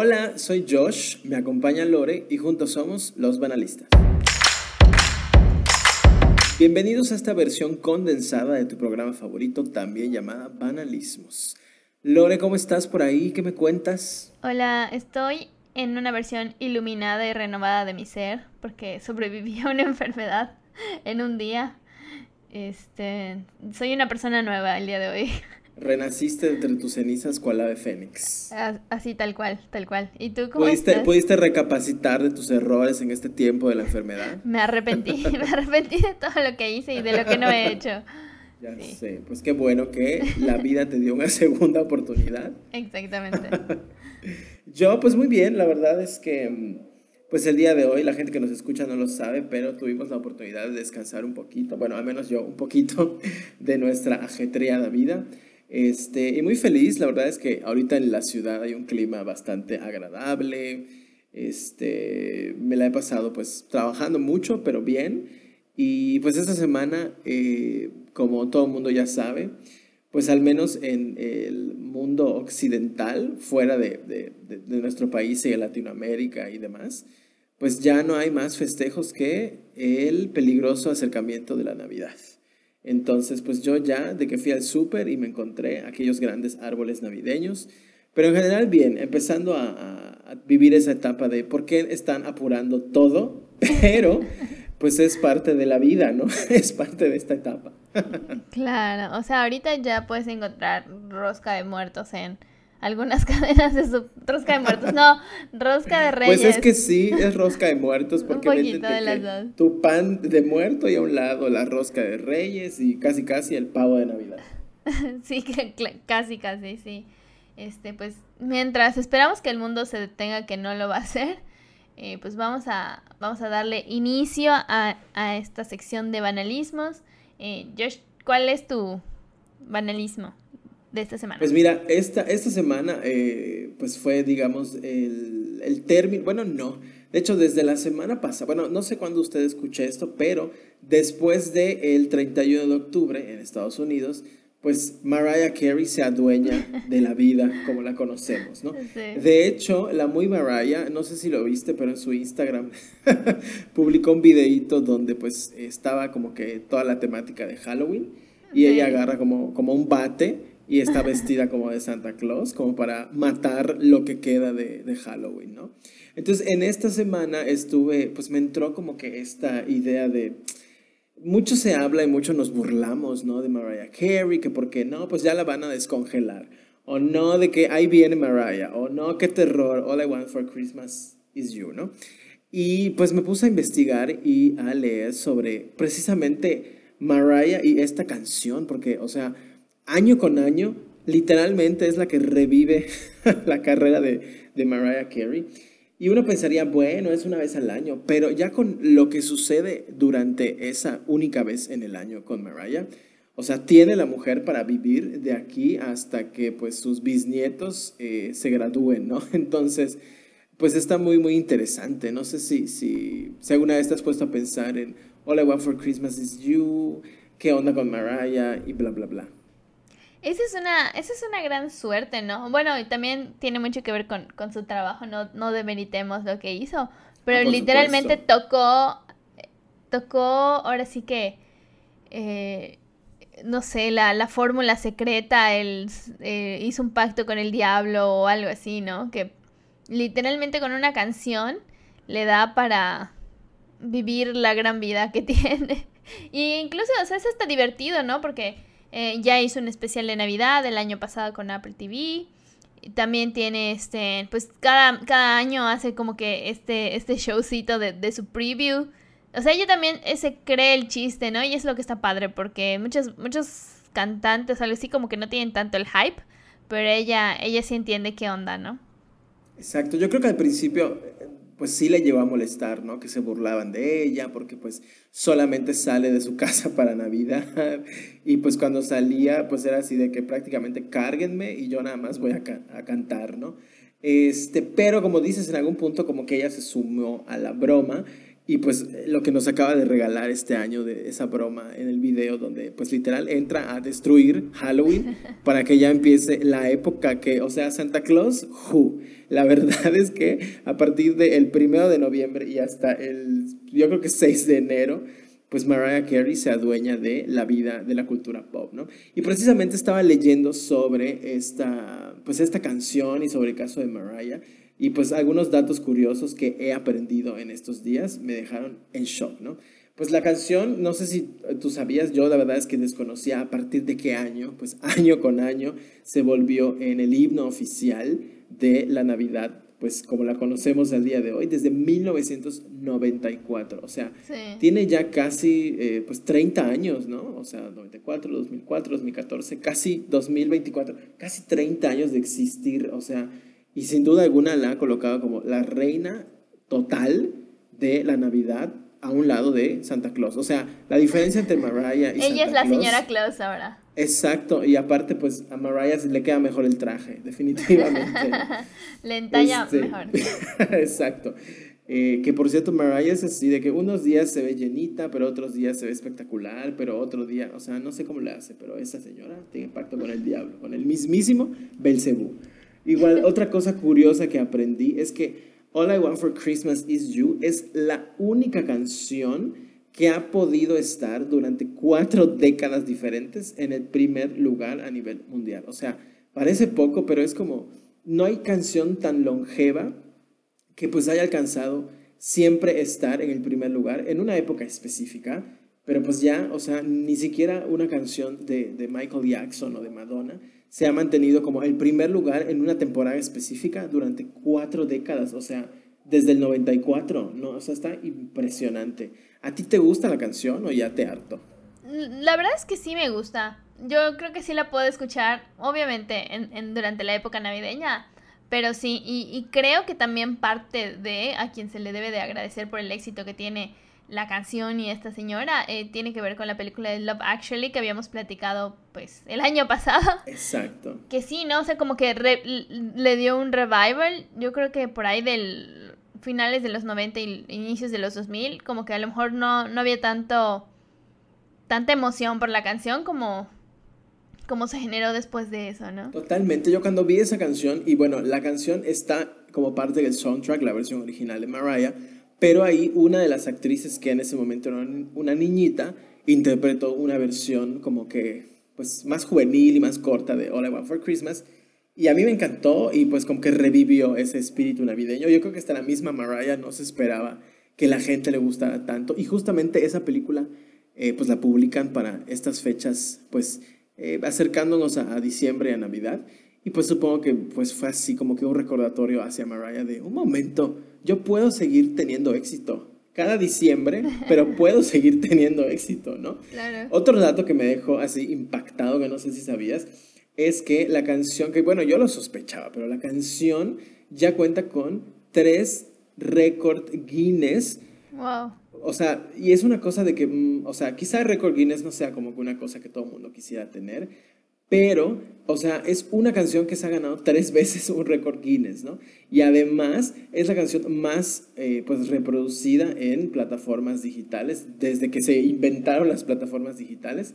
Hola, soy Josh, me acompaña Lore y juntos somos Los Banalistas. Bienvenidos a esta versión condensada de tu programa favorito, también llamada Banalismos. Lore, ¿cómo estás por ahí? ¿Qué me cuentas? Hola, estoy en una versión iluminada y renovada de mi ser, porque sobreviví a una enfermedad en un día. Este, soy una persona nueva el día de hoy. Renaciste entre tus cenizas cual ave fénix. Así, tal cual, tal cual. ¿Y tú cómo ¿Pudiste, estás? ¿Pudiste recapacitar de tus errores en este tiempo de la enfermedad? Me arrepentí, me arrepentí de todo lo que hice y de lo que no he hecho. Ya sé, pues qué bueno que la vida te dio una segunda oportunidad. Exactamente. Yo, pues muy bien, la verdad es que, pues el día de hoy, la gente que nos escucha no lo sabe, pero tuvimos la oportunidad de descansar un poquito, bueno, al menos yo, un poquito de nuestra ajetreada vida. Este, y muy feliz, la verdad es que ahorita en la ciudad hay un clima bastante agradable. Este, me la he pasado pues trabajando mucho, pero bien. Y pues esta semana, eh, como todo el mundo ya sabe, pues al menos en el mundo occidental, fuera de, de, de, nuestro país y de Latinoamérica y demás, pues ya no hay más festejos que el peligroso acercamiento de la Navidad. Entonces, pues yo ya, de que fui al súper y me encontré aquellos grandes árboles navideños, pero en general bien, empezando a, a, vivir esa etapa de por qué están apurando todo, pero pues es parte de la vida, ¿no? Es parte de esta etapa. Claro, o sea, ahorita ya puedes encontrar rosca de muertos en algunas cadenas de su... rosca de muertos, no, rosca de reyes. Pues es que sí, es rosca de muertos porque Un poquito de las dos. tu pan de muerto y a un lado la rosca de reyes y casi casi el pavo de Navidad. sí, casi casi, sí. Este, pues mientras esperamos que el mundo se detenga que no lo va a hacer, eh, pues vamos a, vamos a darle inicio a, a esta sección de banalismos. Eh, Josh, ¿cuál es tu banalismo de esta semana? Pues mira, esta, esta semana eh, pues fue, digamos, el, el término, bueno, no, de hecho desde la semana pasada, bueno, no sé cuándo usted escuche esto, pero después del el 31 de octubre en Estados Unidos, pues Mariah Carey se adueña de la vida como la conocemos, ¿no? Sí. De hecho, la muy Mariah, no sé si lo viste, pero en su Instagram publicó un videíto donde pues estaba como que toda la temática de Halloween y Sí. ella agarra como, como un bate y está vestida como de Santa Claus, como para matar lo que queda de, Halloween, ¿no? Entonces, en esta semana estuve, pues me entró como que esta idea de mucho se habla y mucho nos burlamos, ¿no? De Mariah Carey, que porque no, pues ya la van a descongelar. O no, de que ahí viene Mariah. O no, qué terror. All I want for Christmas is you, ¿no? Y pues me puse a investigar y a leer sobre precisamente Mariah y esta canción, porque, o sea, año con año, literalmente es la que revive la carrera de, de Mariah Carey. Y uno pensaría, bueno, es una vez al año, pero ya con lo que sucede durante esa única vez en el año con Mariah, o sea, tiene la mujer para vivir de aquí hasta que pues sus bisnietos eh, se gradúen, ¿no? Entonces, pues está muy, muy interesante. No sé si, si, si alguna vez te has puesto a pensar en All I Want for Christmas is You, qué onda con Mariah y bla, bla, bla. Esa es una, esa es una gran suerte, ¿no? Bueno, y también tiene mucho que ver con, con su trabajo, no, no demeritemos lo que hizo, pero Ah, literalmente supuesto. tocó, tocó, ahora sí que, eh, no sé, la, la fórmula secreta, el, eh, hizo un pacto con el diablo o algo así, ¿no? Que literalmente con una canción le da para vivir la gran vida que tiene. Y incluso, o sea, es hasta divertido, ¿no? Porque eh, ya hizo un especial de Navidad el año pasado con Apple TV. También tiene este, pues cada, cada año hace como que este, este showcito de, de su preview. O sea, ella también se cree el chiste, ¿no? Y es lo que está padre, porque muchos, muchos cantantes, algo así, como que no tienen tanto el hype, pero ella, ella sí entiende qué onda, ¿no? Exacto, yo creo que al principio pues sí le llevó a molestar, ¿no? Que se burlaban de ella porque pues solamente sale de su casa para Navidad y pues cuando salía pues era así de que prácticamente cárguenme y yo nada más voy a, ca- a cantar, ¿no? Este, pero como dices, en algún punto como que ella se sumó a la broma Y pues lo que nos acaba de regalar este año de esa broma en el video donde pues literal entra a destruir Halloween para que ya empiece la época que, o sea, Santa Claus, who. La verdad es que a partir del primero de noviembre y hasta el, yo creo que 6 de enero, pues Mariah Carey se adueña de la vida, de la cultura pop, ¿no? Y precisamente estaba leyendo sobre esta, pues esta canción y sobre el caso de Mariah y pues algunos datos curiosos que he aprendido en estos días me dejaron en shock, ¿no? Pues la canción, no sé si tú sabías, yo la verdad es que desconocía a partir de qué año, pues año con año se volvió en el himno oficial de la Navidad, pues como la conocemos al día de hoy, desde 1994. O sea, tiene ya casi eh, pues 30 años, ¿no? O sea, 94, 2004, 2014, casi 2024, casi 30 años de existir, o sea y sin duda alguna la ha colocado como la reina total de la Navidad a un lado de Santa Claus. O sea, la diferencia entre Mariah y Ella es la señora Claus ahora. Exacto, y aparte pues a Mariah le queda mejor el traje, definitivamente. le entalla este, mejor. Exacto. Eh, que por cierto, Mariah es así, de que unos días se ve llenita, pero otros días se ve espectacular, pero otro día, o sea, no sé cómo le hace, pero esa señora tiene pacto con el diablo, con el mismísimo Belcebú. Igual, otra cosa curiosa que aprendí es que All I Want for Christmas Is You es la única canción que ha podido estar durante cuatro décadas diferentes en el primer lugar a nivel mundial. O sea, parece poco, pero es como, no hay canción tan longeva que pues haya alcanzado siempre estar en el primer lugar en una época específica, pero pues ya, o sea, ni siquiera una canción de, de Michael Jackson o de Madonna se ha mantenido como el primer lugar en una temporada específica durante cuatro décadas, o sea, desde el 94, ¿no? O sea, está impresionante. ¿A ti te gusta la canción o ya te harto? La verdad es que sí me gusta. Yo creo que sí la puedo escuchar, obviamente, en, durante la época navideña, pero sí, y, y creo que también parte de a quien se le debe de agradecer por el éxito que tiene la canción y esta señora eh, tiene que ver con la película de Love Actually que habíamos platicado pues el año pasado. Exacto. Que sí, ¿no? O sea, como que le dio un revival, yo creo que por ahí del finales de los 90 y inicios de los 2000, como que a lo mejor no, no había tanto tanta emoción por la canción como como se generó después de eso, ¿no? Totalmente, yo cuando vi esa canción y bueno, la canción está como parte del soundtrack, la versión original de Mariah, pero ahí una de las actrices que en ese momento era una niñita interpretó una versión como que pues más juvenil y más corta de All I Want for Christmas. Y a mí me encantó y pues como que revivió ese espíritu navideño. Yo creo que hasta la misma Mariah no se esperaba que la gente le gustara tanto. Y justamente esa película eh, pues la publican para estas fechas pues eh, acercándonos a, a diciembre, a Navidad. Y pues supongo que pues fue así como que un recordatorio hacia Mariah de un momento, yo puedo seguir teniendo éxito cada diciembre, pero puedo seguir teniendo éxito, ¿no? Claro. Otro dato que me dejó así impactado, que no sé si sabías, es que la canción, que bueno, yo lo sospechaba, pero la canción ya cuenta con tres récord Guinness. Wow. O sea, y es una cosa de que, mm, o sea, quizá récord Guinness no sea como que una cosa que todo el mundo quisiera tener, pero, o sea, es una canción que se ha ganado tres veces un récord Guinness, ¿no? Y además es la canción más, eh, pues, reproducida en plataformas digitales desde que se inventaron las plataformas digitales.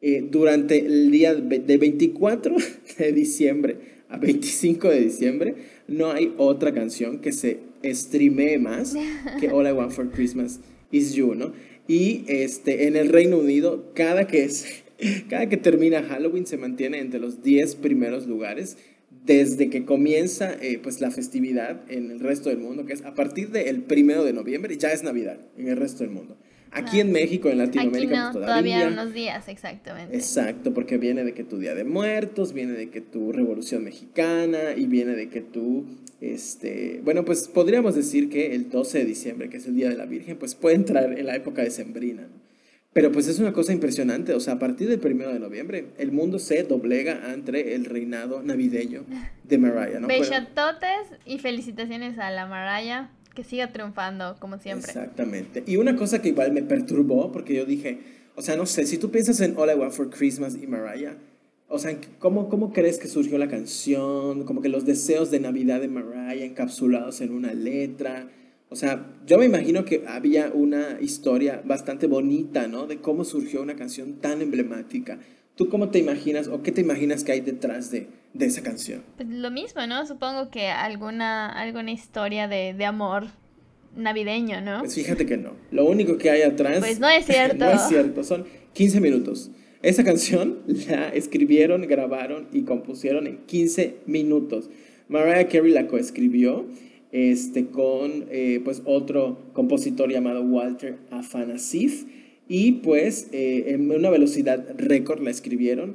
Eh, durante el día de 24 de diciembre a 25 de diciembre, no hay otra canción que se streamee más que All I Want for Christmas is You, ¿no? Y este, en el Reino Unido, cada que es cada que termina Halloween se mantiene entre los 10 primeros lugares desde que comienza eh, pues la festividad en el resto del mundo, que es a partir del primero de noviembre, ya es Navidad en el resto del mundo. Aquí en México, en Latinoamérica, pues, todavía, todavía unos días, exactamente. Exacto, porque viene de que tu Día de Muertos, viene de que tu Revolución Mexicana y viene de que tu, este, bueno, pues podríamos decir que el 12 de diciembre, que es el Día de la Virgen, pues puede entrar en la época de Sembrina, ¿no? Pero pues es una cosa impresionante, o sea, a partir del primero de noviembre, el mundo se doblega ante el reinado navideño de Mariah, ¿no? Bechatotes y felicitaciones a la Mariah, que siga triunfando como siempre. Exactamente. Y una cosa que igual me perturbó, porque yo dije, o sea, no sé, si tú piensas en All I Want for Christmas y Mariah, o sea, ¿cómo, ¿cómo crees que surgió la canción? Como que los deseos de Navidad de Mariah encapsulados en una letra. O sea, yo me imagino que había una historia bastante bonita, ¿no? De cómo surgió una canción tan emblemática. ¿Tú cómo te imaginas o qué te imaginas que hay detrás de, de esa canción? Pues lo mismo, ¿no? Supongo que alguna, alguna historia de, de amor navideño, ¿no? Pues fíjate que no. Lo único que hay atrás... Pues no es cierto. no es cierto. Son 15 minutos. Esa canción la escribieron, grabaron y compusieron en 15 minutos. Mariah Carey la coescribió este, con eh, pues otro compositor llamado Walter Afanasieff. Y pues eh, en una velocidad récord la escribieron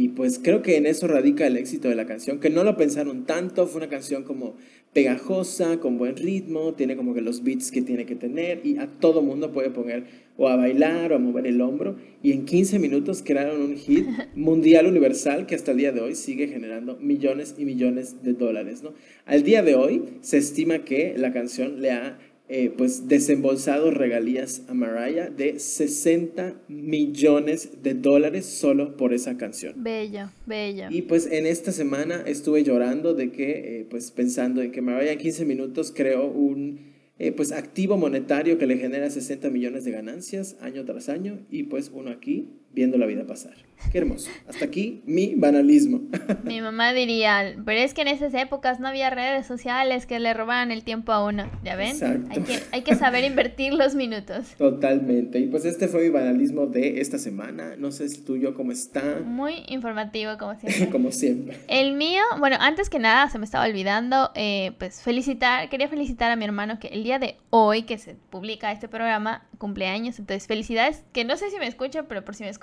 y pues creo que en eso radica el éxito de la canción, que no lo pensaron tanto, fue una canción como pegajosa, con buen ritmo, tiene como que los beats que tiene que tener y a todo mundo puede poner o a bailar o a mover el hombro y en 15 minutos crearon un hit mundial universal que hasta el día de hoy sigue generando millones y millones de dólares, ¿no? Al día de hoy se estima que la canción le ha eh, pues desembolsado regalías a Mariah de 60 millones de dólares solo por esa canción. Bello, bello. Y pues en esta semana estuve llorando de que, eh, pues pensando en que Mariah en 15 minutos creó un eh, pues activo monetario que le genera 60 millones de ganancias año tras año y pues uno aquí viendo la vida pasar. Qué hermoso. Hasta aquí mi banalismo. Mi mamá diría, pero es que en esas épocas no había redes sociales que le robaran el tiempo a uno, ¿ya ven? Hay que, hay que saber invertir los minutos. Totalmente. Y pues este fue mi banalismo de esta semana. No sé el tuyo cómo está. Muy informativo, como siempre. como siempre. El mío, bueno, antes que nada se me estaba olvidando, eh, pues felicitar, quería felicitar a mi hermano que el día de hoy que se publica este programa, cumpleaños, entonces felicidades, que no sé si me escucha, pero por si me escucha,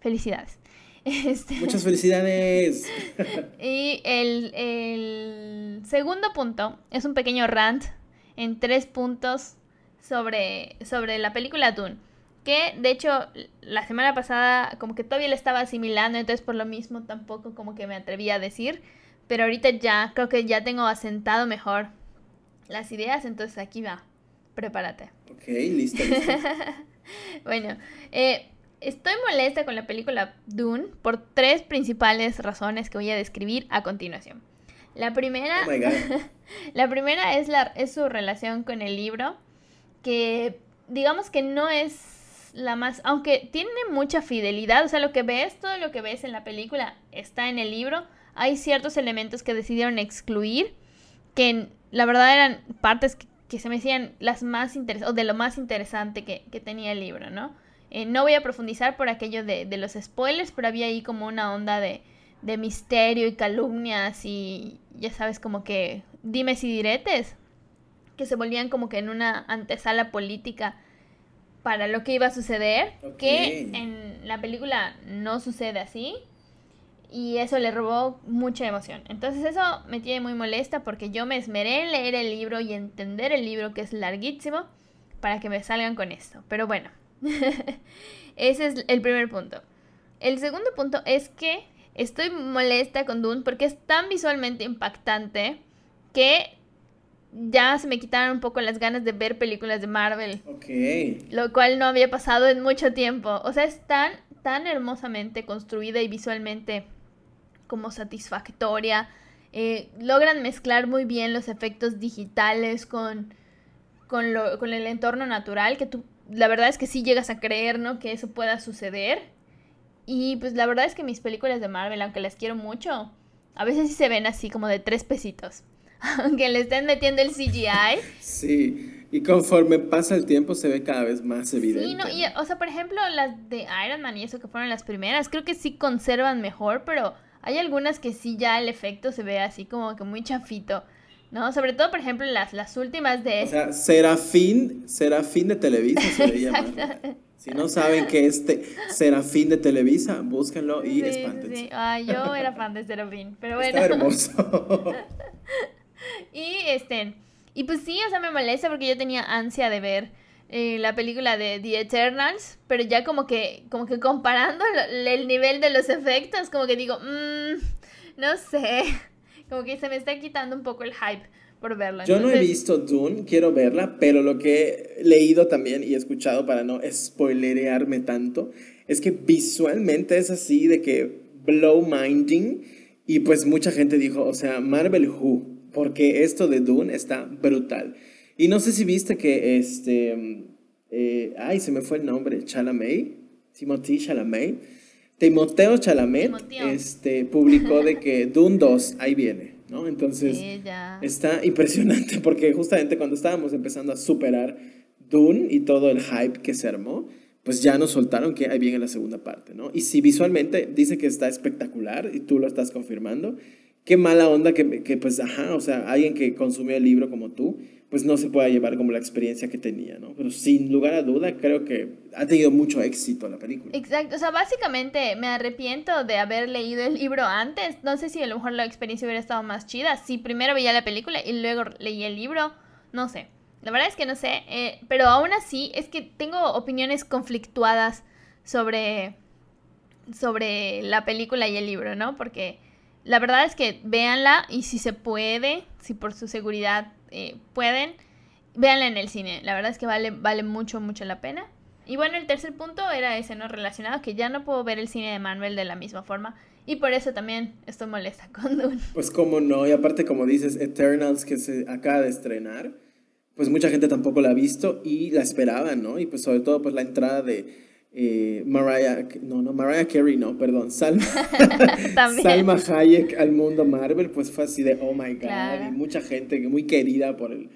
felicidades. Este, Muchas felicidades. y el, segundo punto es un pequeño rant en tres puntos sobre, sobre la película Dune. Que de hecho la semana pasada como que todavía le estaba asimilando, entonces por lo mismo tampoco como que me atreví a decir. Pero ahorita ya creo que ya tengo asentado mejor las ideas, entonces aquí va. Prepárate. Ok, listo. bueno, eh, Estoy molesta con la película Dune por tres principales razones que voy a describir a continuación. La primera, oh la primera es, la, es su relación con el libro, que digamos que no es la más, aunque tiene mucha fidelidad, o sea, lo que ves, todo lo que ves en la película está en el libro, hay ciertos elementos que decidieron excluir, que la verdad eran partes que, se me decían las más interesantes, o de lo más interesante que, que tenía el libro, ¿no? Eh, no voy a profundizar por aquello de, los spoilers, pero había ahí como una onda de, misterio y calumnias y ya sabes como que dimes y diretes que se volvían como que en una antesala política para lo que iba a suceder, que en la película no sucede así y eso le robó mucha emoción. Entonces eso me tiene muy molesta porque yo me esmeré en leer el libro y entender el libro que es larguísimo para que me salgan con esto. Pero bueno, Ese es el primer punto. El segundo punto es que estoy molesta con Dune porque es tan visualmente impactante que ya se me quitaron un poco las ganas de ver películas de Marvel. Ok. Lo cual no había pasado en mucho tiempo. O sea, es tan, tan hermosamente construida y visualmente como satisfactoria. Eh, logran mezclar muy bien los efectos digitales con, con, lo, con el entorno natural que tú la verdad es que sí llegas a creer, ¿no? Que eso pueda suceder. Y pues la verdad es que mis películas de Marvel, aunque las quiero mucho, a veces sí se ven así como de tres pesitos. Aunque le estén metiendo el CGI. Sí, y conforme pasa el tiempo se ve cada vez más evidente. Sí, no, y, o sea, por ejemplo, las de Iron Man y eso que fueron las primeras, creo que sí conservan mejor, pero hay algunas que sí ya el efecto se ve así como que muy chafito. ¿No? Sobre todo, por ejemplo, las, las últimas de... O sea, Serafín, Serafín de Televisa se le llama. Si no saben que este Serafín de Televisa, búsquenlo y sí, Sí. Ay, yo era fan de Serafín, pero bueno. Está hermoso. y este, y pues sí, o sea, me molesta porque yo tenía ansia de ver eh, la película de The Eternals, pero ya como que, como que comparando el nivel de los efectos, como que digo, mmm, no sé. Como que se me está quitando un poco el hype por verla. Yo no he visto Dune, quiero verla, pero lo que he leído también y escuchado para no spoilerearme tanto, es que visualmente es así de que blow minding y pues mucha gente dijo, o sea, Marvel Who, porque esto de Dune está brutal. Y no sé si viste que este. eh, ay, se me fue el nombre. Chalamet. Timothy Chalamet. Timoteo Chalamet Timoteo. este, publicó de que Dune 2 ahí viene, ¿no? Entonces. Sí. Está impresionante porque justamente cuando estábamos empezando a superar Dune y todo el hype que se armó, pues ya nos soltaron que ahí viene la segunda parte, ¿no? Y si visualmente dice que está espectacular y tú lo estás confirmando, qué mala onda que, que pues, ajá, o sea, alguien que consumió el libro como tú, pues no se pueda llevar como la experiencia que tenía, ¿no? Pero sin lugar a duda, creo que ha tenido mucho éxito la película. Exacto, o sea, básicamente me arrepiento de haber leído el libro antes. No sé si a lo mejor la experiencia hubiera estado más chida. Si primero veía la película y luego leí el libro, no sé. La verdad es que no sé, eh, pero aún así es que tengo opiniones conflictuadas sobre, sobre la película y el libro, ¿no? Porque la verdad es que véanla y si se puede, si por su seguridad eh, pueden, véanla en el cine. La verdad es que vale, vale mucho, mucho la pena. Y bueno, el tercer punto era ese, ¿no? Relacionado, que ya no puedo ver el cine de Manuel de la misma forma. Y por eso también estoy molesta con Dune. Pues cómo no, y aparte como dices, Eternals que se acaba de estrenar, pues mucha gente tampoco la ha visto y la esperaban, ¿no? Y pues sobre todo pues la entrada de eh, Mariah, no, no, Mariah Carey, no, perdón, Salma. Salma Hayek al mundo Marvel, pues fue así de, oh my God, Claro. y mucha gente que muy querida por el,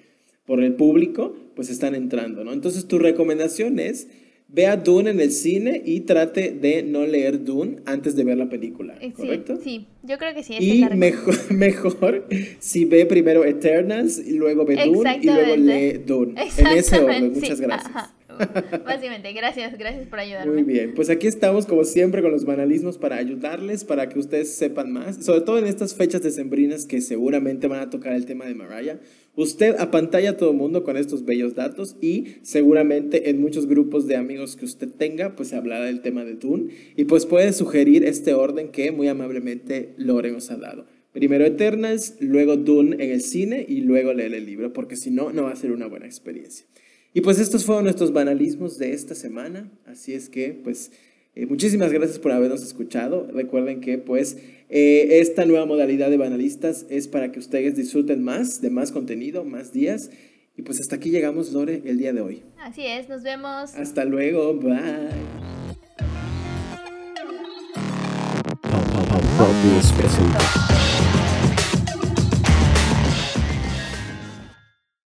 por el público, pues están entrando, ¿no? Entonces tu recomendación es, vea Dune en el cine y trate de no leer Dune antes de ver la película, Eh, Sí, ¿correcto? sí, yo creo que sí. es Y recomendación. mejor, mejor si ve primero Eternals y luego ve Dune y luego lee Dune. En ese orden, muchas sí, gracias. ajá. Básicamente, gracias, gracias por ayudarme. Muy bien, pues aquí estamos como siempre con los banalismos para ayudarles, para que ustedes sepan más, sobre todo en estas fechas decembrinas que seguramente van a tocar el tema de Mariah. Usted apantalla a todo el mundo con estos bellos datos y seguramente en muchos grupos de amigos que usted tenga, pues se hablará del tema de Dune y pues puede sugerir este orden que muy amablemente Lore nos ha dado. Primero Eternals, luego Dune en el cine y luego leer el libro, porque si no, no va a ser una buena experiencia. Y pues estos fueron nuestros banalismos de esta semana, así es que pues eh, muchísimas gracias por habernos escuchado. Recuerden que pues eh, esta nueva modalidad de banalistas es para que ustedes disfruten más, de más contenido, más días. Y pues hasta aquí llegamos, Lore, el día de hoy. Así es, nos vemos. Hasta luego, bye.